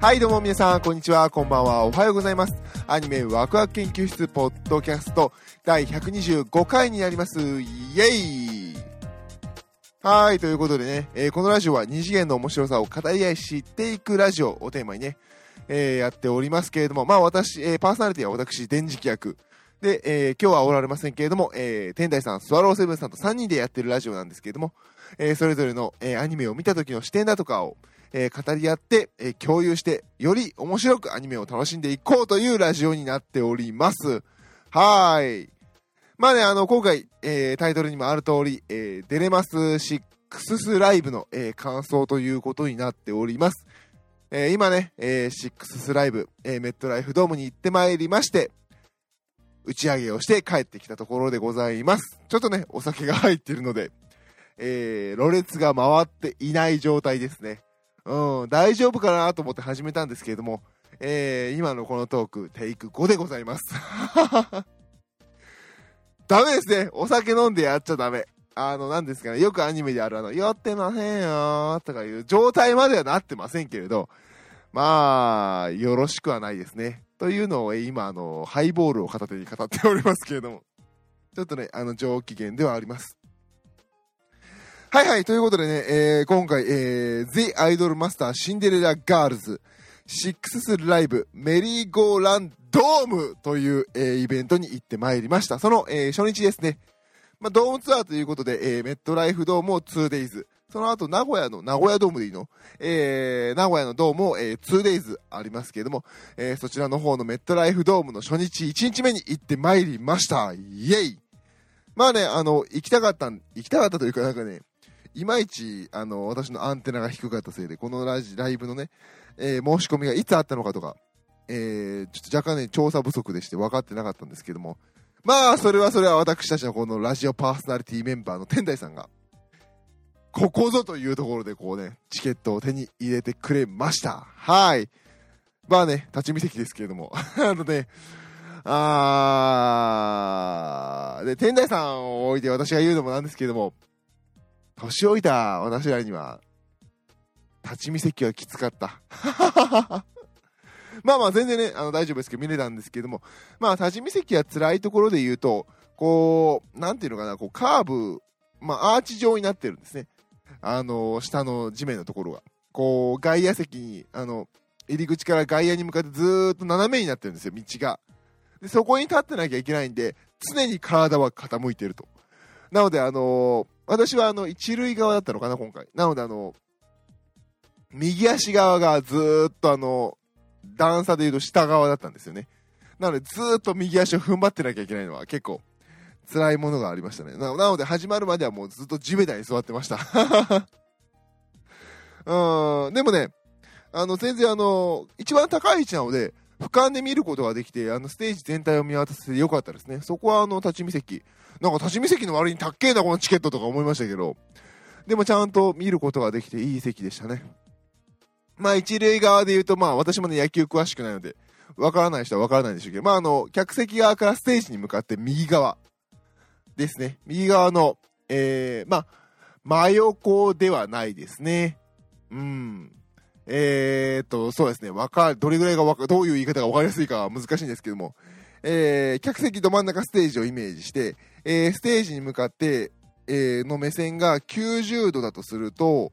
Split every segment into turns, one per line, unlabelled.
はいどうも皆さんこんにちはこんばんはおはようございます。アニメワクワク研究室ポッドキャスト第125回になります。イエイ。はいということでね、えー、このラジオは二次元の面白さを語り合い知っていくラジオをテーマにね、えー、やっておりますけれどもまあ私、えー、パーソナリティは私電磁気役。で、え、今日はおられませんけれども、え、天台さん、スワローセブンさんと3人でやってるラジオなんですけれども、え、それぞれの、え、アニメを見た時の視点だとかを、えー、語り合って、えー、共有して、より面白くアニメを楽しんでいこうというラジオになっております。はーい。まあね、あの、今回、えー、タイトルにもある通り、えー、デレマスシックスライブの、えー、感想ということになっております。えー、今ね、えー、シックススライブ、えー、メットライフドームに行ってまいりまして、打ち上げをして帰ってきたところでございます。ちょっとね、お酒が入っているので、えー、ろれつが回っていない状態ですね。うん、大丈夫かなと思って始めたんですけれども、えー、今のこのトーク、テイク5でございます。ダメですね。お酒飲んでやっちゃダメ。あの、なんですかね、よくアニメであるあの、酔ってませんよとかいう状態まではなってませんけれど、まあ、よろしくはないですね。というのを今、あの、ハイボールを片手に語っておりますけれども、ちょっとね、あの、上機嫌ではあります。はいはい、ということでね、えー、今回、えー、The Idol Master シンデレラガールズシックスライブメリーゴーランドームという、えー、イベントに行ってまいりました。その、えー、初日ですね。まあ、ドームツアーということで、えー、メットライフドームを 2days。その後、名古屋の、名古屋ドームでいいの？えー、名古屋のドームを、えー、2days ありますけれども、えー、そちらの方のメットライフドームの初日1日目に行ってまいりました。イェイまあね、あの、行きたかった、行きたかったというかなんかね、いまいち、あの、私のアンテナが低かったせいで、このラジライブのね、えー、申し込みがいつあったのかとか、えー、ちょっと若干ね、調査不足でして分かってなかったんですけども、まあ、それはそれは私たちのこのラジオパーソナリティメンバーの天台さんが、ここぞというところでこうね、チケットを手に入れてくれました。はい。まあね、立ち見席ですけれども。あのね、あー、で、天台さんを置いて私が言うのもなんですけれども、年老いた私らには、立ち見席はきつかった。まあまあ全然ね、あの大丈夫ですけど見れたんですけども、まあ立ち見席は辛いところで言うと、こう、なんていうのかな、こうカーブ、まあアーチ状になってるんですね。あの、下の地面のところが。こう、外野席に、あの、入り口から外野に向かってずーっと斜めになってるんですよ、道が。で、そこに立ってなきゃいけないんで、常に体は傾いてると。なので、あのー、私はあの、一塁側だったのかな、今回。なので、あの、右足側がずっとあの、段差で言うと下側だったんですよね。なので、ずっと右足を踏ん張ってなきゃいけないのは結構辛いものがありましたね。なので、始まるまではもうずっと地べたに座ってました。うん、でもね、あの、全然あの、一番高い位置なので、俯瞰で見ることができて、あの、ステージ全体を見渡せてよかったですね。そこはあの、立ち見席。なんか立ち見席の割に高えな、このチケットとか思いましたけど、でもちゃんと見ることができていい席でしたね。まあ一塁側で言うと、まあ私もね、野球詳しくないので、わからない人はわからないんでしょうけど、まああの、客席側からステージに向かって右側ですね。右側の、えー、まあ、真横ではないですね。うん。えー、っと、そうですね。わか、どれぐらいがわか、どういう言い方がわかりやすいかは難しいんですけども、えー、客席ど真ん中ステージをイメージして、えー、ステージに向かって、えー、の目線が90度だとすると、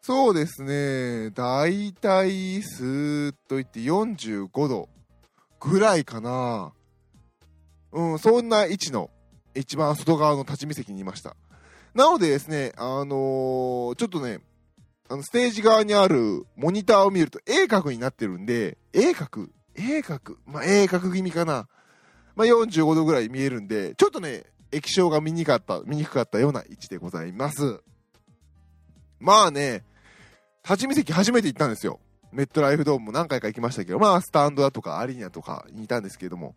そうですね、だいたいスーッといって45度ぐらいかな。うん、そんな位置の一番外側の立ち見席にいました。なのでですね、あのー、ちょっとね、あのステージ側にあるモニターを見ると鋭角になってるんで、鋭角？鋭角？まあ、鋭角気味かな。まあ、45度ぐらい見えるんで、ちょっとね、液晶が見にくかった、見にくかったような位置でございます。まあね、立ち見席初めて行ったんですよ。メットライフドームも何回か行きましたけど、まあ、スタンドだとかアリーナとかにいたんですけれども、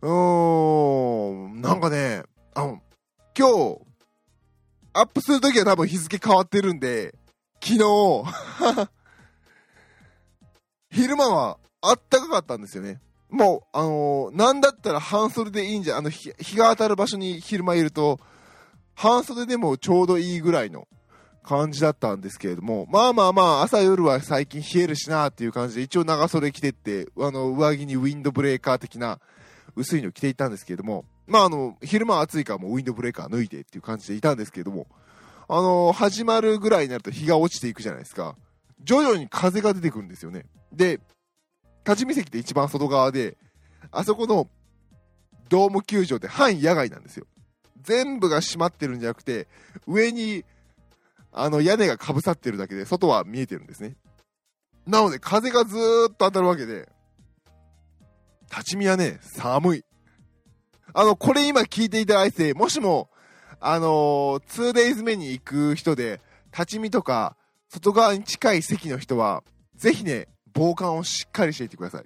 うーん、なんかね、あの、今日、アップするときは多分日付変わってるんで、昨日 昼間はあったかかったんですよね。もう、あのー、なんだったら半袖でいいんじゃ、あの日、日が当たる場所に昼間いると、半袖でもちょうどいいぐらいの感じだったんですけれども、まあまあまあ、朝夜は最近冷えるしなっていう感じで、一応長袖着てって、あの、上着にウィンドブレーカー的な薄いの着ていたんですけれども、まああの、昼間暑いからもうウィンドブレーカー脱いでっていう感じでいたんですけれども、あの、始まるぐらいになると日が落ちていくじゃないですか。徐々に風が出てくるんですよね。で、立ち見席って一番外側で、あそこのドーム球場って半野外なんですよ。全部が閉まってるんじゃなくて、上にあの屋根がかぶさってるだけで、外は見えてるんですね。なので、風がずーっと当たるわけで、立ち見はね、寒い。あの、これ今聞いていただいて、もしも、あのー、2days 目に行く人で、立ち見とか、外側に近い席の人は、ぜひね、防寒をしっかりしていてください。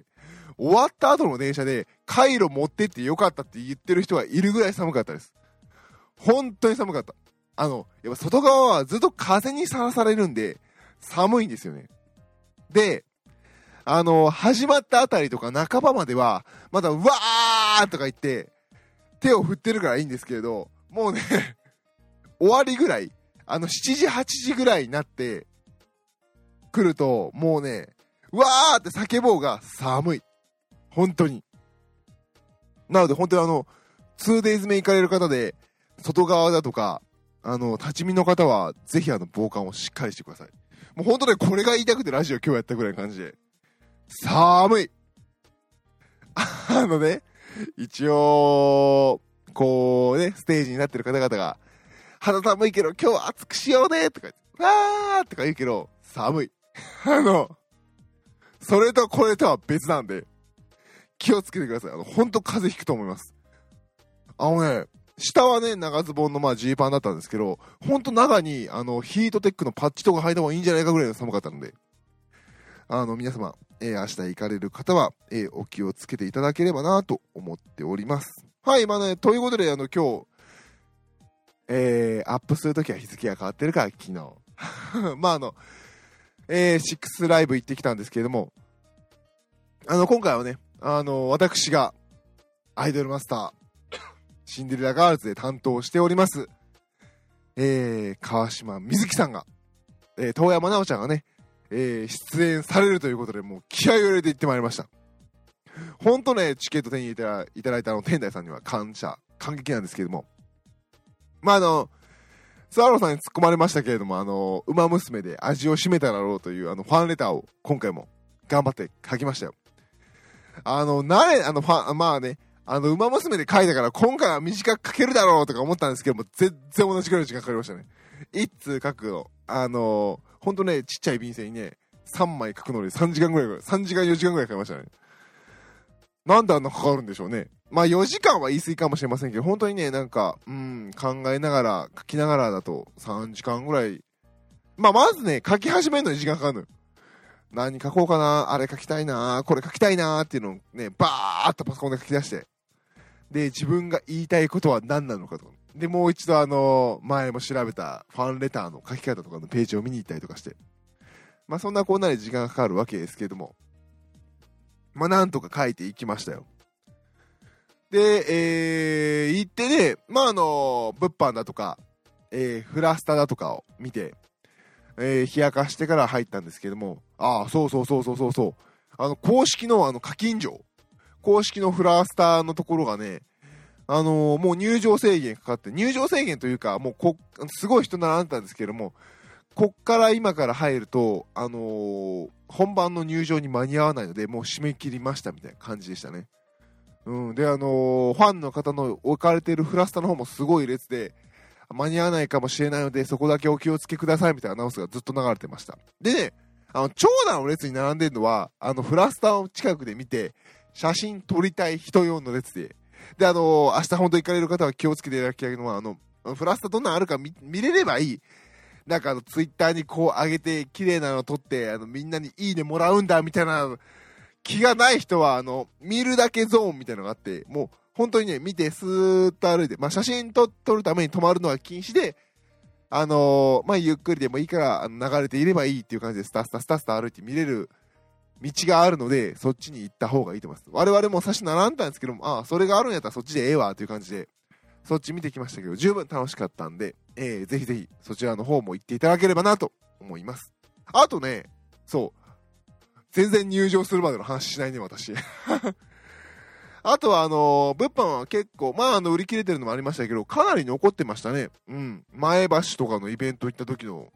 終わった後の電車で、カイロ持ってってよかったって言ってる人がいるぐらい寒かったです。本当に寒かった。あの、やっぱ外側はずっと風にさらされるんで、寒いんですよね。で、あの、始まったあたりとか半ばまでは、まだ、うわーとか言って、手を振ってるからいいんですけれど、もうね 終わりぐらい、あの、7時、8時ぐらいになって、来ると、もうね、うわーって叫ぼうが寒い。本当に。なので、本当にあの、2days 目行かれる方で、外側だとか、あの、立ち見の方は、ぜひあの、防寒をしっかりしてください。もう本当ね、これが言いたくてラジオ今日やったぐらいの感じで。寒い あのね、一応、こうね、ステージになってる方々が、肌寒いけど今日は暑くしようねとか言って、わーとか言うけど、寒い。あの、それとこれとは別なんで、気をつけてください。あの、ほんと風邪ひくと思います。あのね、下はね、長ズボンのまあジーパンだったんですけど、ほんと中に、あの、ヒートテックのパッチとか履いた方がいいんじゃないかぐらいの寒かったので、あの、皆様、えー、明日行かれる方は、えー、お気をつけていただければなと思っております。はい、まあね、ということで、あの、今日、えー、アップするときは日付が変わってるから、昨日。まあ、あの、えー、6ライブ行ってきたんですけれども、あの、今回はね、あの、私が、アイドルマスター、シンデレラガールズで担当しております、えー、川島瑞希さんが、えー、遠山奈緒ちゃんがね、えー、出演されるということで、もう気合を入れて行ってまいりました。ほんとね、チケット手に入れていただいたあの、天台さんには感謝、感激なんですけれども。まあ、あの、スワローさんに突っ込まれましたけれども、あの、馬娘で味を占めただろうというあの、ファンレターを今回も頑張って書きましたよ。あの、なれ、あの、ファン、まあね、あの、馬娘で書いたから今回は短く書けるだろうとか思ったんですけども、全然同じくらいの時間かかりましたね。一通書くの。あのー、ほんとね、ちっちゃい便箋にね、3枚書くので3時間ぐらい、3時間4時間ぐらいかかりましたね。なんであんなかかるんでしょうね。まあ4時間は言い過ぎかもしれませんけど、本当にね、なんか、うん、考えながら、書きながらだと3時間ぐらい。まあまずね、書き始めるのに時間かかるのよ。何書こうかな、あれ書きたいな、これ書きたいなっていうのをね、バーっとパソコンで書き出して。で、自分が言いたいことは何なのかとか。で、もう一度あの、前も調べたファンレターの書き方とかのページを見に行ったりとかして。まあそんなこんなで時間がかかるわけですけれども。まあなんとか書いていきましたよ。で、えー、行ってね、まああの、物販だとか、えー、フラスタだとかを見て、えー、冷やかしてから入ったんですけども、ああ、そうそうそうそうそうそう。あの、公式のあの課金場。公式のフラスターのところがね、あのー、もう入場制限かかって、入場制限というか、もうこ、すごい人並んでたんですけども、こっから今から入ると、あのー、本番の入場に間に合わないので、もう締め切りましたみたいな感じでしたね。うん、で、あのー、ファンの方の置かれているフラスタの方もすごい列で、間に合わないかもしれないので、そこだけお気をつけくださいみたいなアナウンスがずっと流れてました。でね、あの、長蛇の列に並んでるのは、あの、フラスタを近くで見て、写真撮りたい人用の列で。で、あのー、明日本当行かれる方は気をつけていただきたいのは、あの、フラスタどんなのあるか見れればいい。なんかあの、ツイッターにこう上げて、綺麗なの撮って、あの、みんなにいいねもらうんだ、みたいな気がない人は、あの、見るだけゾーンみたいなのがあって、もう、本当にね、見て、スーッと歩いて、まあ、写真撮るために止まるのは禁止で、あのー、まあ、ゆっくりでもいいから、あの流れていればいいっていう感じで、スタスタスタスタ歩いて見れる道があるので、そっちに行った方がいいと思います。我々も差し並んだんですけども、ああ、それがあるんやったらそっちでええわ、という感じで、そっち見てきましたけど、十分楽しかったんで、えー、ぜひぜひそちらの方も行っていただければなと思います。あとね、そう、全然入場するまでの話しないね、私。あとは、あのー、物販は結構、まあ、あの、売り切れてるのもありましたけど、かなり残ってましたね。うん。前橋とかのイベント行った時の、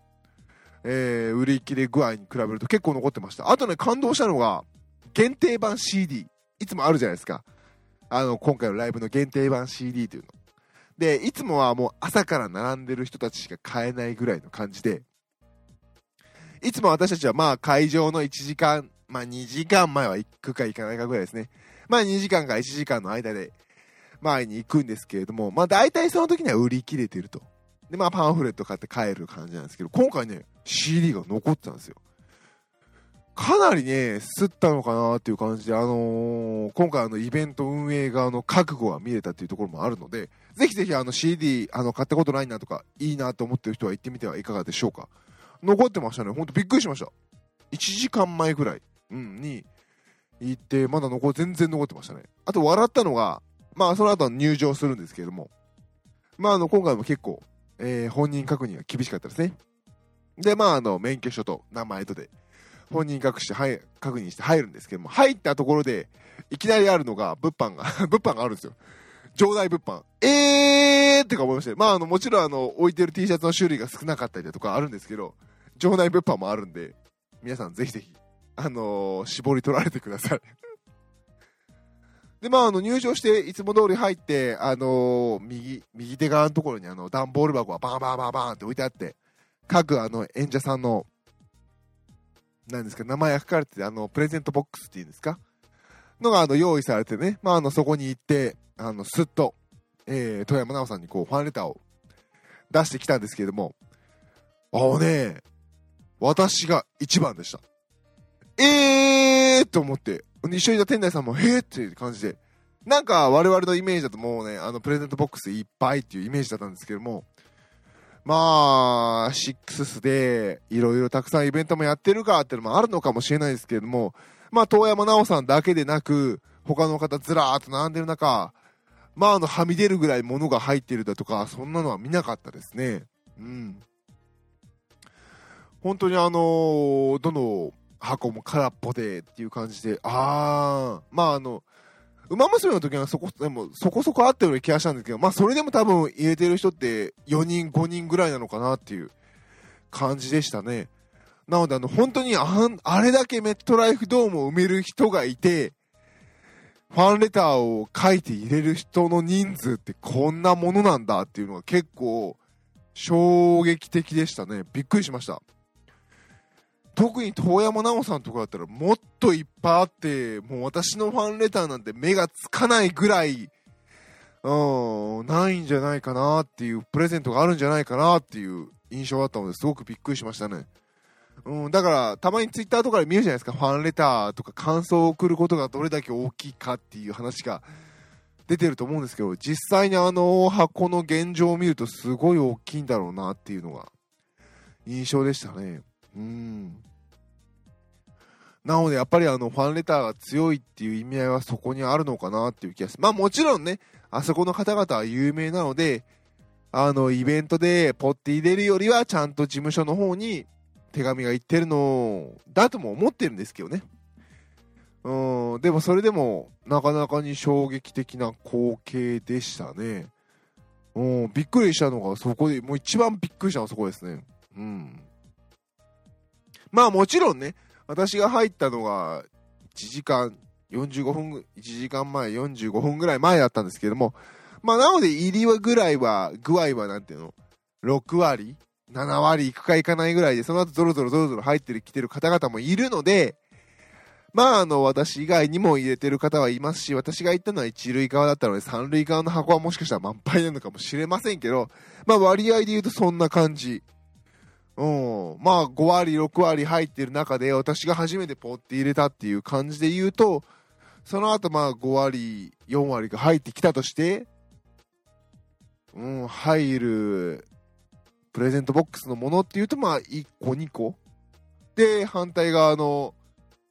えー、売り切れ具合に比べると結構残ってました。あとね、感動したのが、限定版 CD。いつもあるじゃないですか。あの、今回のライブの限定版 CD というの。で、いつもはもう朝から並んでる人たちしか買えないぐらいの感じで、いつも私たちはまあ会場の1時間、まあ2時間前は行くか行かないかぐらいですね。まあ2時間か1時間の間で前に行くんですけれども、まあ大体その時には売り切れてると。で、まあパンフレット買って帰る感じなんですけど、今回ね、CD が残ってたんですよ。かなりね、すったのかなっていう感じで、あのー、今回あのイベント運営側の覚悟が見れたっていうところもあるので、ぜひぜひあの CD、あの、買ったことないなとか、いいなと思ってる人は行ってみてはいかがでしょうか。残ってましたね。ほんとびっくりしました。1時間前ぐらい、うん、に行って、まだ残、全然残ってましたね。あと笑ったのが、まあその後は入場するんですけれども、まああの、今回も結構、えー、本人確認が厳しかったですね。で、まああの、免許証と名前とで、本人確して、は、確認して入るんですけども、入ったところで、いきなりあるのが、物販が 物販があるんですよ。場内物販。えーってか思いましたまあ、あの、もちろん、あの、置いてる T シャツの種類が少なかったりだとかあるんですけど、場内物販もあるんで、皆さんぜひぜひ、あのー、絞り取られてくださいで、まあ、あの、入場して、いつも通り入って、あのー、右、右手側のところに、あの、段ボール箱がバーバーバーバーンって置いてあって、各、あの、演者さんの、なんですか、名前が書かれてて、あの、プレゼントボックスっていうんですかのが、あの、用意されてね、まあ、あの、そこに行って、あの、すっと、えー、富山奈緒さんにこう、ファンレターを出してきたんですけれども、あのね、私が一番でした。えーと思って、一緒にいた店内さんも、へーっていう感じで、なんか我々のイメージだともうね、あのプレゼントボックスいっぱいっていうイメージだったんですけども、まあ、シックスでいろいろたくさんイベントもやってるかっていうのもあるのかもしれないですけれども、まあ、遠山奈緒さんだけでなく、他の方ずらーっと並んでる中、まあ、あの、はみ出るぐらい物が入ってるだとか、そんなのは見なかったですね。うん。本当にあのー、どの箱も空っぽでっていう感じで、あー、まああの、馬娘の時はそこ、でもそこそこあったような気がしたんですけど、まあそれでも多分入れてる人って4人、5人ぐらいなのかなっていう感じでしたね。なのであの、本当にああれだけメットライフドームを埋める人がいて、ファンレターを書いて入れる人の人数ってこんなものなんだっていうのが結構衝撃的でしたね。びっくりしました。特に遠山奈緒さんとかだったらもっといっぱいあって、もう私のファンレターなんて目がつかないぐらい、うん、ないんじゃないかなっていう、プレゼントがあるんじゃないかなっていう印象だったのですごくびっくりしましたね。うん、だから、たまにツイッターとかで見るじゃないですか、ファンレターとか感想を送ることがどれだけ大きいかっていう話が出てると思うんですけど、実際にあの箱の現状を見るとすごい大きいんだろうなっていうのが印象でしたね。うん。なので、やっぱりあの、ファンレターが強いっていう意味合いはそこにあるのかなっていう気がする。まあもちろんね、あそこの方々は有名なので、あの、イベントでポッて入れるよりは、ちゃんと事務所の方に手紙が行ってるのだとも思ってるんですけどね。うん、でもそれでも、なかなかに衝撃的な光景でしたね。うん、びっくりしたのがそこで、もう一番びっくりしたのはそこですね。うん。まあもちろんね、私が入ったのが1時間45分、1時間前、45分ぐらい前だったんですけども、まあなので入りはぐらいは、具合はなんていうの、6割 ?7 割いくかいかないぐらいで、その後ゾロゾロゾロゾロ入ってきてる方々もいるので、まああの、私以外にも入れてる方はいますし、私が行ったのは一塁側だったので、三塁側の箱はもしかしたら満杯なのかもしれませんけど、まあ割合で言うとそんな感じ。うん、まあ5割、6割入ってる中で私が初めてポって入れたっていう感じで言うと、その後まあ5割、4割が入ってきたとして、うん、入るプレゼントボックスのものっていうとまあ1個、2個。で、反対側の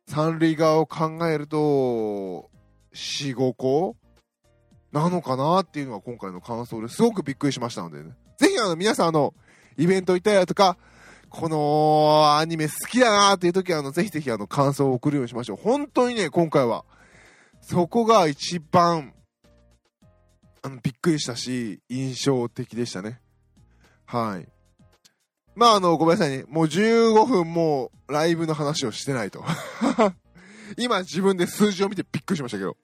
三塁側を考えると、4、5個なのかなっていうのが今回の感想ですごくびっくりしましたので、ね、ぜひあの皆さんあの、イベント行ったりだとか、このアニメ好きだなっていう時はあの、ぜひぜひあの、感想を送るようにしましょう。本当にね、今回は、そこが一番、あの、びっくりしたし、印象的でしたね。はい。まああの、ごめんなさいね。もう15分もうライブの話をしてないと。今自分で数字を見てびっくりしましたけど。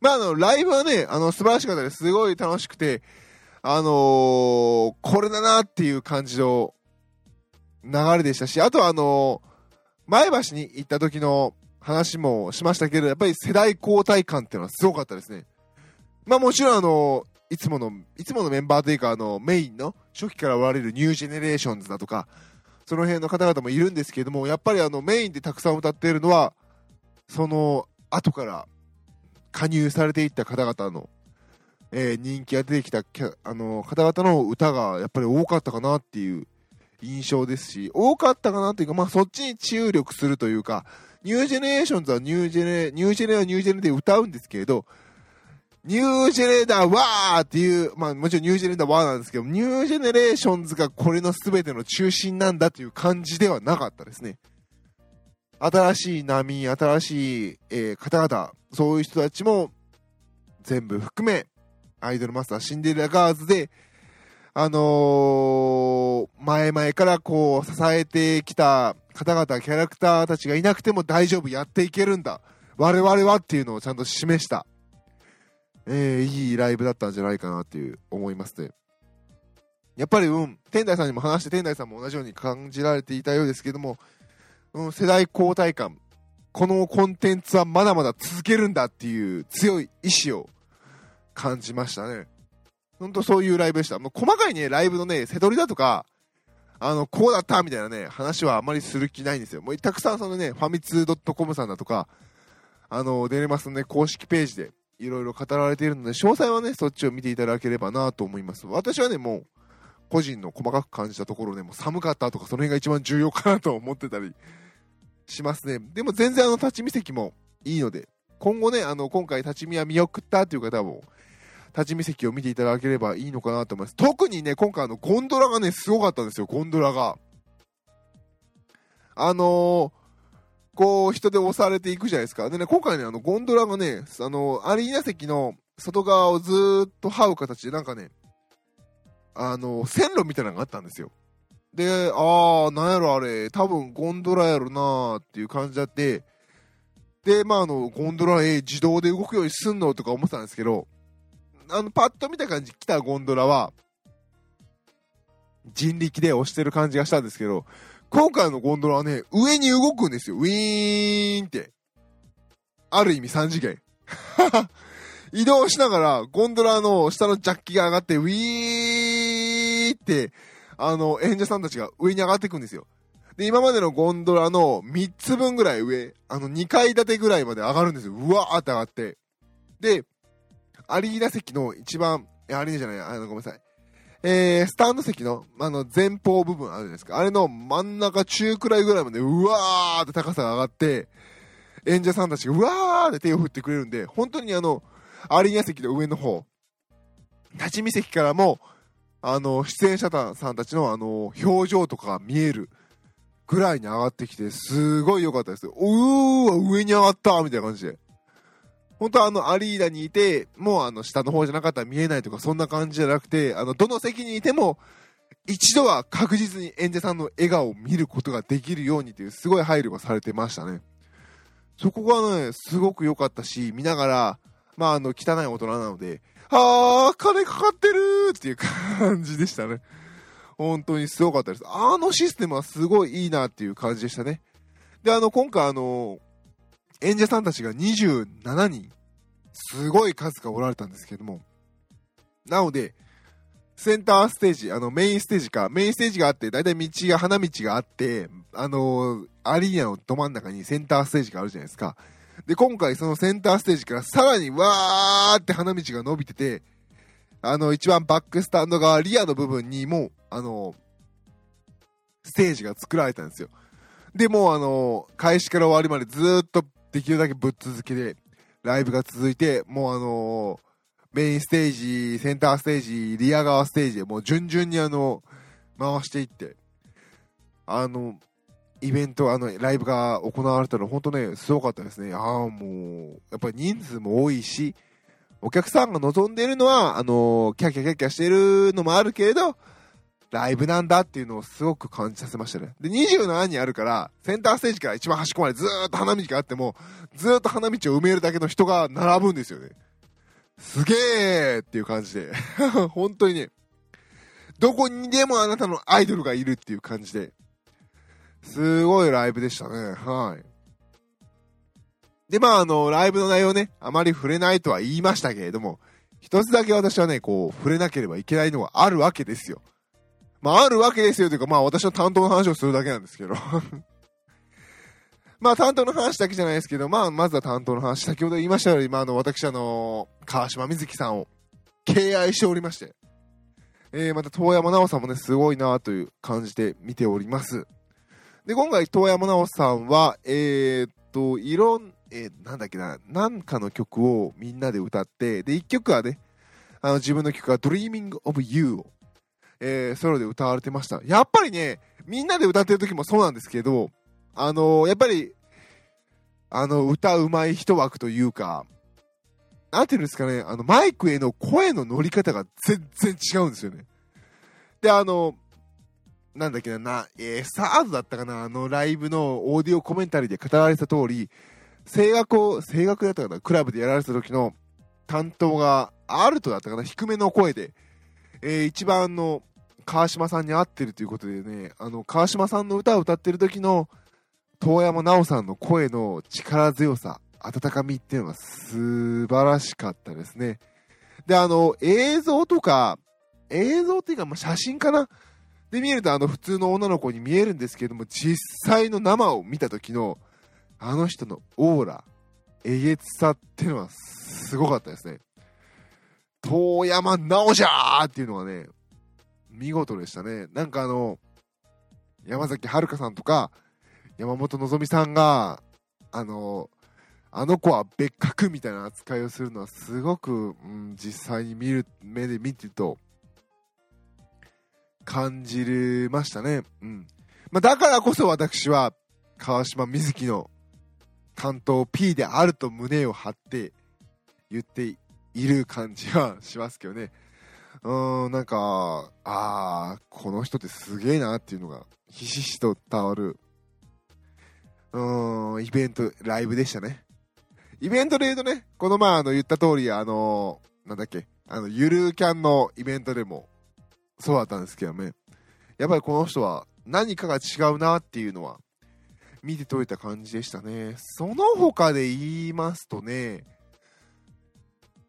まああの、ライブはね、あの、素晴らしかったです。すごい楽しくて、あのー、これだなっていう感じの流れでしたし、あとはあのー、前橋に行った時の話もしましたけど、やっぱり世代交代感っていうのはすごかったですね。まあもちろんあのー、いつもの、いつものメンバーというか、あの、メインの初期からおられるニュージェネレーションズだとか、その辺の方々もいるんですけれども、やっぱりあの、メインでたくさん歌っているのは、その後から加入されていった方々の、えー、人気が出てきたあの方々の歌がやっぱり多かったかなっていう印象ですし、多かったかなというか、まあそっちに注力するというか、ニュージェネレーションズはニュージェネ、ニュージェネはニュージェネで歌うんですけれど、ニュージェネだわーっていう、まあもちろんニュージェネだわーなんですけど、ニュージェネレーションズがこれの全ての中心なんだという感じではなかったですね。新しい波、新しい、えー、方々、そういう人たちも全部含め、アイドルマスターシンデレラガールズで、あのー、前々からこう支えてきた方々、キャラクターたちがいなくても大丈夫、やっていけるんだ。我々はっていうのをちゃんと示した、えー、いいライブだったんじゃないかなっていう思いますね。やっぱり、うん、天台さんにも話して、天台さんも同じように感じられていたようですけども、うん、世代交代感、このコンテンツはまだまだ続けるんだっていう強い意志を感じましたね。ほんとそういうライブでした。もう細かいね、ライブのね、瀬取りだとか、あの、こうだったみたいなね、話はあまりする気ないんですよ。もうたくさんそのね、ファミツー .com さんだとか、あの、デレマスのね、公式ページでいろいろ語られているので、詳細はね、そっちを見ていただければなと思います。私はね、もう、個人の細かく感じたところでも寒かったとか、その辺が一番重要かなと思ってたりしますね。でも全然あの、立ち見席もいいので、今後ね、あの、今回立ち見は見送ったっていう方も、立ち見席を見ていただければいいのかなと思います。特にね、今回あの、ゴンドラがね、すごかったんですよ、ゴンドラが。あのー、こう、人で押されていくじゃないですか。でね、今回ね、あの、ゴンドラがね、あの、アリーナ席の外側をずっと這う形で、なんかね、あの、線路みたいなのがあったんですよ。で、あー、なんやろあれ、多分ゴンドラやろなーっていう感じだって、で、まあ、あの、ゴンドラ、えー、自動で動くようにすんのとか思ってたんですけど、あの、パッと見た感じ、来たゴンドラは、人力で押してる感じがしたんですけど、今回のゴンドラはね、上に動くんですよ。ウィーンって。ある意味3次元。移動しながら、ゴンドラの下のジャッキが上がって、ウィーって、あの、演者さんたちが上に上がっていくんですよ。で、今までのゴンドラの3つ分ぐらい上、あの、2階建てぐらいまで上がるんですよ。うわーって上がって。で、アリーナ席の一番、アリーナじゃない、あの、ごめんなさい。えー、スタンド席の、あの、前方部分あるじゃないですか。あれの真ん中中くらいぐらいまで、うわーって高さが上がって、演者さんたちがうわーって手を振ってくれるんで、本当にあの、アリーナ席の上の方、立ち見席からも、あの、出演者さんたちのあの、表情とかが見えるぐらいに上がってきて、すごい良かったです。うー、上に上がったみたいな感じで。本当はあのアリーナにいて、もうあの下の方じゃなかったら見えないとかそんな感じじゃなくて、あのどの席にいても一度は確実に演者さんの笑顔を見ることができるようにというすごい配慮がされてましたね。そこがね、すごく良かったし、見ながら、まああの汚い大人なので、あー、金かかってるっていう感じでしたね。本当にすごかったです。あのシステムはすごいいいなっていう感じでしたね。で、あの、今回あの、演者さんたちが27人、すごい数がおられたんですけども、なので、センターステージ、あの、メインステージか、メインステージがあって、だいたい道が、花道があって、あのー、アリーナのど真ん中にセンターステージがあるじゃないですか。で、今回そのセンターステージからさらにわーって花道が伸びてて、あの、一番バックスタンド側、リアの部分にも、あのステージが作られたんですよ。で、もうあの開始から終わりまでずっとできるだけぶっ続けで、ライブが続いて、もうあのー、メインステージ、センターステージ、リア側ステージでもう順々にあの、回していって、あの、イベント、あの、ライブが行われたの、本当ね、すごかったですね。ああ、もう、やっぱり人数も多いし、お客さんが望んでいるのは、あの、キャキャキャキャしてるのもあるけれど、ライブなんだっていうのをすごく感じさせましたね。で、27人あるから、センターステージから一番端っこまでずーっと花道があっても、ずーっと花道を埋めるだけの人が並ぶんですよね。すげーっていう感じで。本当にね、どこにでもあなたのアイドルがいるっていう感じで、すごいライブでしたね。はい。で、まあ、あの、ライブの内容ね、あまり触れないとは言いましたけれども、一つだけ私はね、こう、触れなければいけないのがあるわけですよ。まあ、あるわけですよというか、まあ、私の担当の話をするだけなんですけど。まあ、担当の話だけじゃないですけど、まあ、まずは担当の話。先ほど言いましたように、まあ、あの、私、あの、川島瑞希さんを敬愛しておりまして、えー、また、遠山奈緒さんもね、すごいなという感じで見ております。で、今回、遠山奈緒さんは、えー、っと、いろん、えー、なんだっけな、なんかの曲をみんなで歌って、で、一曲はね、あの、自分の曲は Dreaming of You をえー、ソロで歌われてました。やっぱりね、みんなで歌ってる時もそうなんですけど、あのー、やっぱり、あの、歌うまい人枠というか、なんていうんですかね、あの、マイクへの声の乗り方が全然違うんですよね。で、あの、なんだっけな、な、えー、サードだったかな、あのライブのオーディオコメンタリーで語られた通り、声楽を、声楽だったかな、クラブでやられた時の担当がアルトだったかな、低めの声で、えー、一番の川島さんに合ってるということでね、あの、川島さんの歌を歌ってる時の遠山奈緒さんの声の力強さ、温かみっていうのが素晴らしかったですね。で、あの、映像とか、映像っていうか、ま、写真かな？で見ると、あの、普通の女の子に見えるんですけども、実際の生を見た時の、あの人のオーラ、えげつさっていうのはすごかったですね。遠山直じゃーっていうのがね、見事でしたね。なんかあの、山崎遥さんとか、山本のぞみさんが、あの、あの子は別格みたいな扱いをするのはすごく、うん、実際に見る、目で見てると、感じれましたね。うん。まあ、だからこそ私は、川島瑞希の担当 P であると胸を張って言っている感じはしますけどね。うん、なんか、ああ、この人ってすげえなっていうのが、ひしひしと伝わる、うーん、イベント、ライブでしたね。イベントで言うとね、この前あの言った通り、あのー、なんだっけ、あの、ゆるキャンのイベントでも、そうだったんですけどね。やっぱりこの人は何かが違うなっていうのは、見て取れた感じでしたね。その他で言いますとね、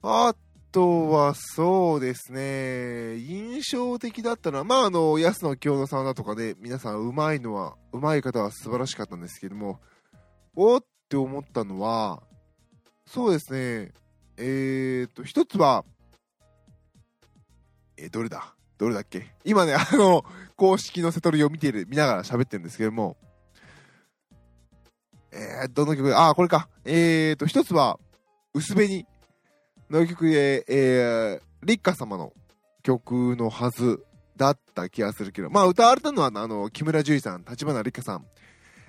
あとはそうですね、印象的だったのは、まああの、安野京野さんだとかで、皆さんうまいのは、うまい方は素晴らしかったんですけども、おって思ったのは、そうですね、えーと、一つは、えどれだ？どれだっけ？今ね、あの、公式のセトリを見ている、見ながら喋ってるんですけども、えー、どの曲？あ、これか。えーと、一つは、薄紅。の曲で、えー、立花様の曲のはずだった気がするけど、まあ歌われたのは、あの、木村樹里さん、立花立花さん、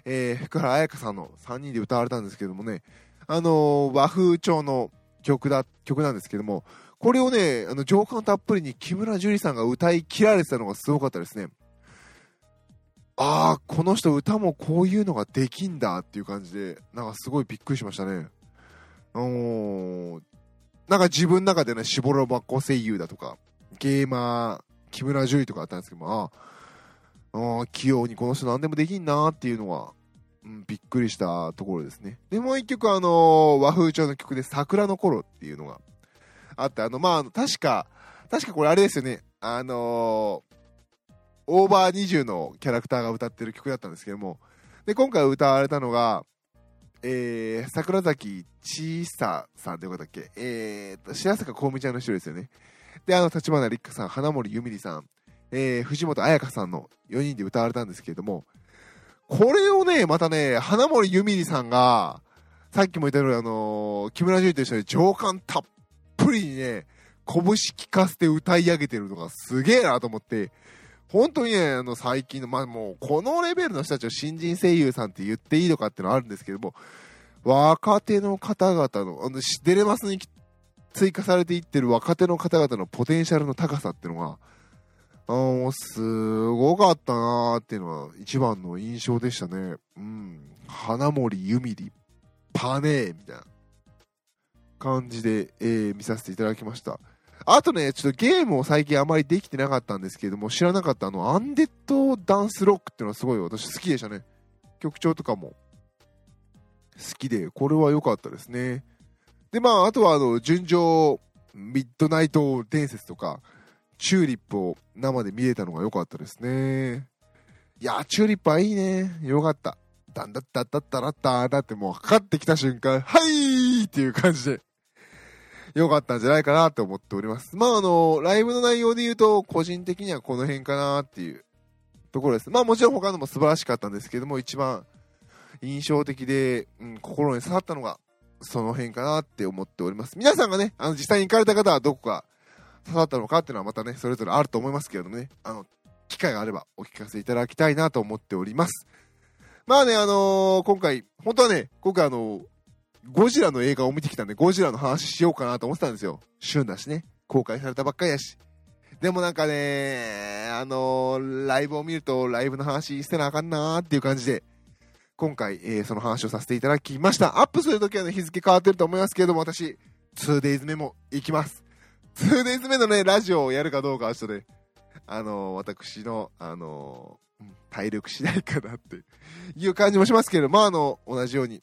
えー、福原彩香さんの3人で歌われたんですけどもね、あのー、和風調の曲だ、曲なんですけども、これをね、あの、情感たっぷりに木村樹里さんが歌い切られてたのがすごかったですね。ああ、この人歌もこういうのができんだっていう感じで、なんかすごいびっくりしましたね。あのー、なんか自分の中でね、絞ろ箱声優だとか、ゲーマー、木村樹里とかあったんですけども、ああ、器用にこの人何でもできんなっていうのは、うん、びっくりしたところですね。で、もう一曲あのー、和風調の曲で桜の頃っていうのがあって、あの、まあ、確か、確かこれあれですよね、あのー、オーバー20のキャラクターが歌ってる曲だったんですけども、で、今回歌われたのが、えー、桜崎千ささんってよかったっけ？えーと、白坂香美ちゃんの人ですよね。で、あの、立花立花さん、花森ゆみりさん、えー、藤本彩香さんの4人で歌われたんですけれども、これをね、またね、花森ゆみりさんが、さっきも言ったように、あのー、木村樹里と一緒に情感たっぷりにね、拳聞かせて歌い上げてるのがすげえなと思って、本当にね、あの、最近の、まあもう、このレベルの人たちを新人声優さんって言っていいのかっていうのはあるんですけども、若手の方々の、あの、デレマスに追加されていってる若手の方々のポテンシャルの高さっていうのが、あもうすごかったなーっていうのは一番の印象でしたね。うん。花森ゆみり、パネーみたいな感じで、えー、見させていただきました。あとね、ちょっとゲームを最近あまりできてなかったんですけれども、知らなかったあの、アンデッドダンスロックっていうのはすごい私好きでしたね。曲調とかも好きで、これは良かったですね。で、まあ、あとはあの、純情ミッドナイト伝説とか、チューリップを生で見れたのが良かったですね。いやチューリップはいいね。よかった。だんだったったったらっただってもうかかってきた瞬間、はいーっていう感じで、良かったんじゃないかなって思っております。まああの、ライブの内容で言うと、個人的にはこの辺かなっていうところです。まあもちろん他のも素晴らしかったんですけども、一番印象的で、うん、心に刺さったのが、その辺かなって思っております。皆さんがね、あの、実際に行かれた方はどこか刺さったのかっていうのはまたね、それぞれあると思いますけどもね、あの、機会があればお聞かせいただきたいなと思っております。まあね、あのー、今回、本当はね、今回あのー、ゴジラの映画を見てきたんで、ゴジラの話しようかなと思ってたんですよ。旬だしね。公開されたばっかりやし。でもなんかね、あのー、ライブを見ると、ライブの話してなあかんなーっていう感じで、今回、えー、その話をさせていただきました。アップするときはね、日付変わってると思いますけれども、私、2days 目も行きます。2days 目のね、ラジオをやるかどうかはちょっとね、あのー、私の、あのー、体力次第かなっていう感じもしますけれども、まあ、あの、同じように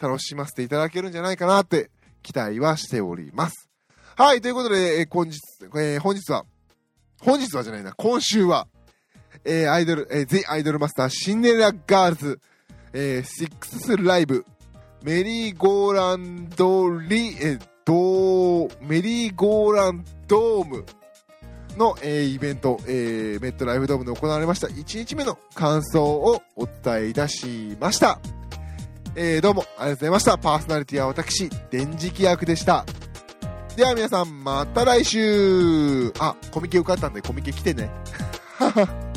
楽しませていただけるんじゃないかなって期待はしております。はい、ということで、えー、本日、えー、本日は、本日はじゃないな、今週は、えー、アイドル、えー、The アイドルマスターシンデレラガールズえー、シックスライブ、メリーゴーランドリ、えー、ドメリーゴーランドームの、えー、イベント、えー、メットライブドームで行われました1日目の感想をお伝えいたしました。えー、どうもありがとうございました。パーソナリティは私、電磁気役でした。では皆さん、また来週あ、コミケ受かったんでコミケ来てね。は は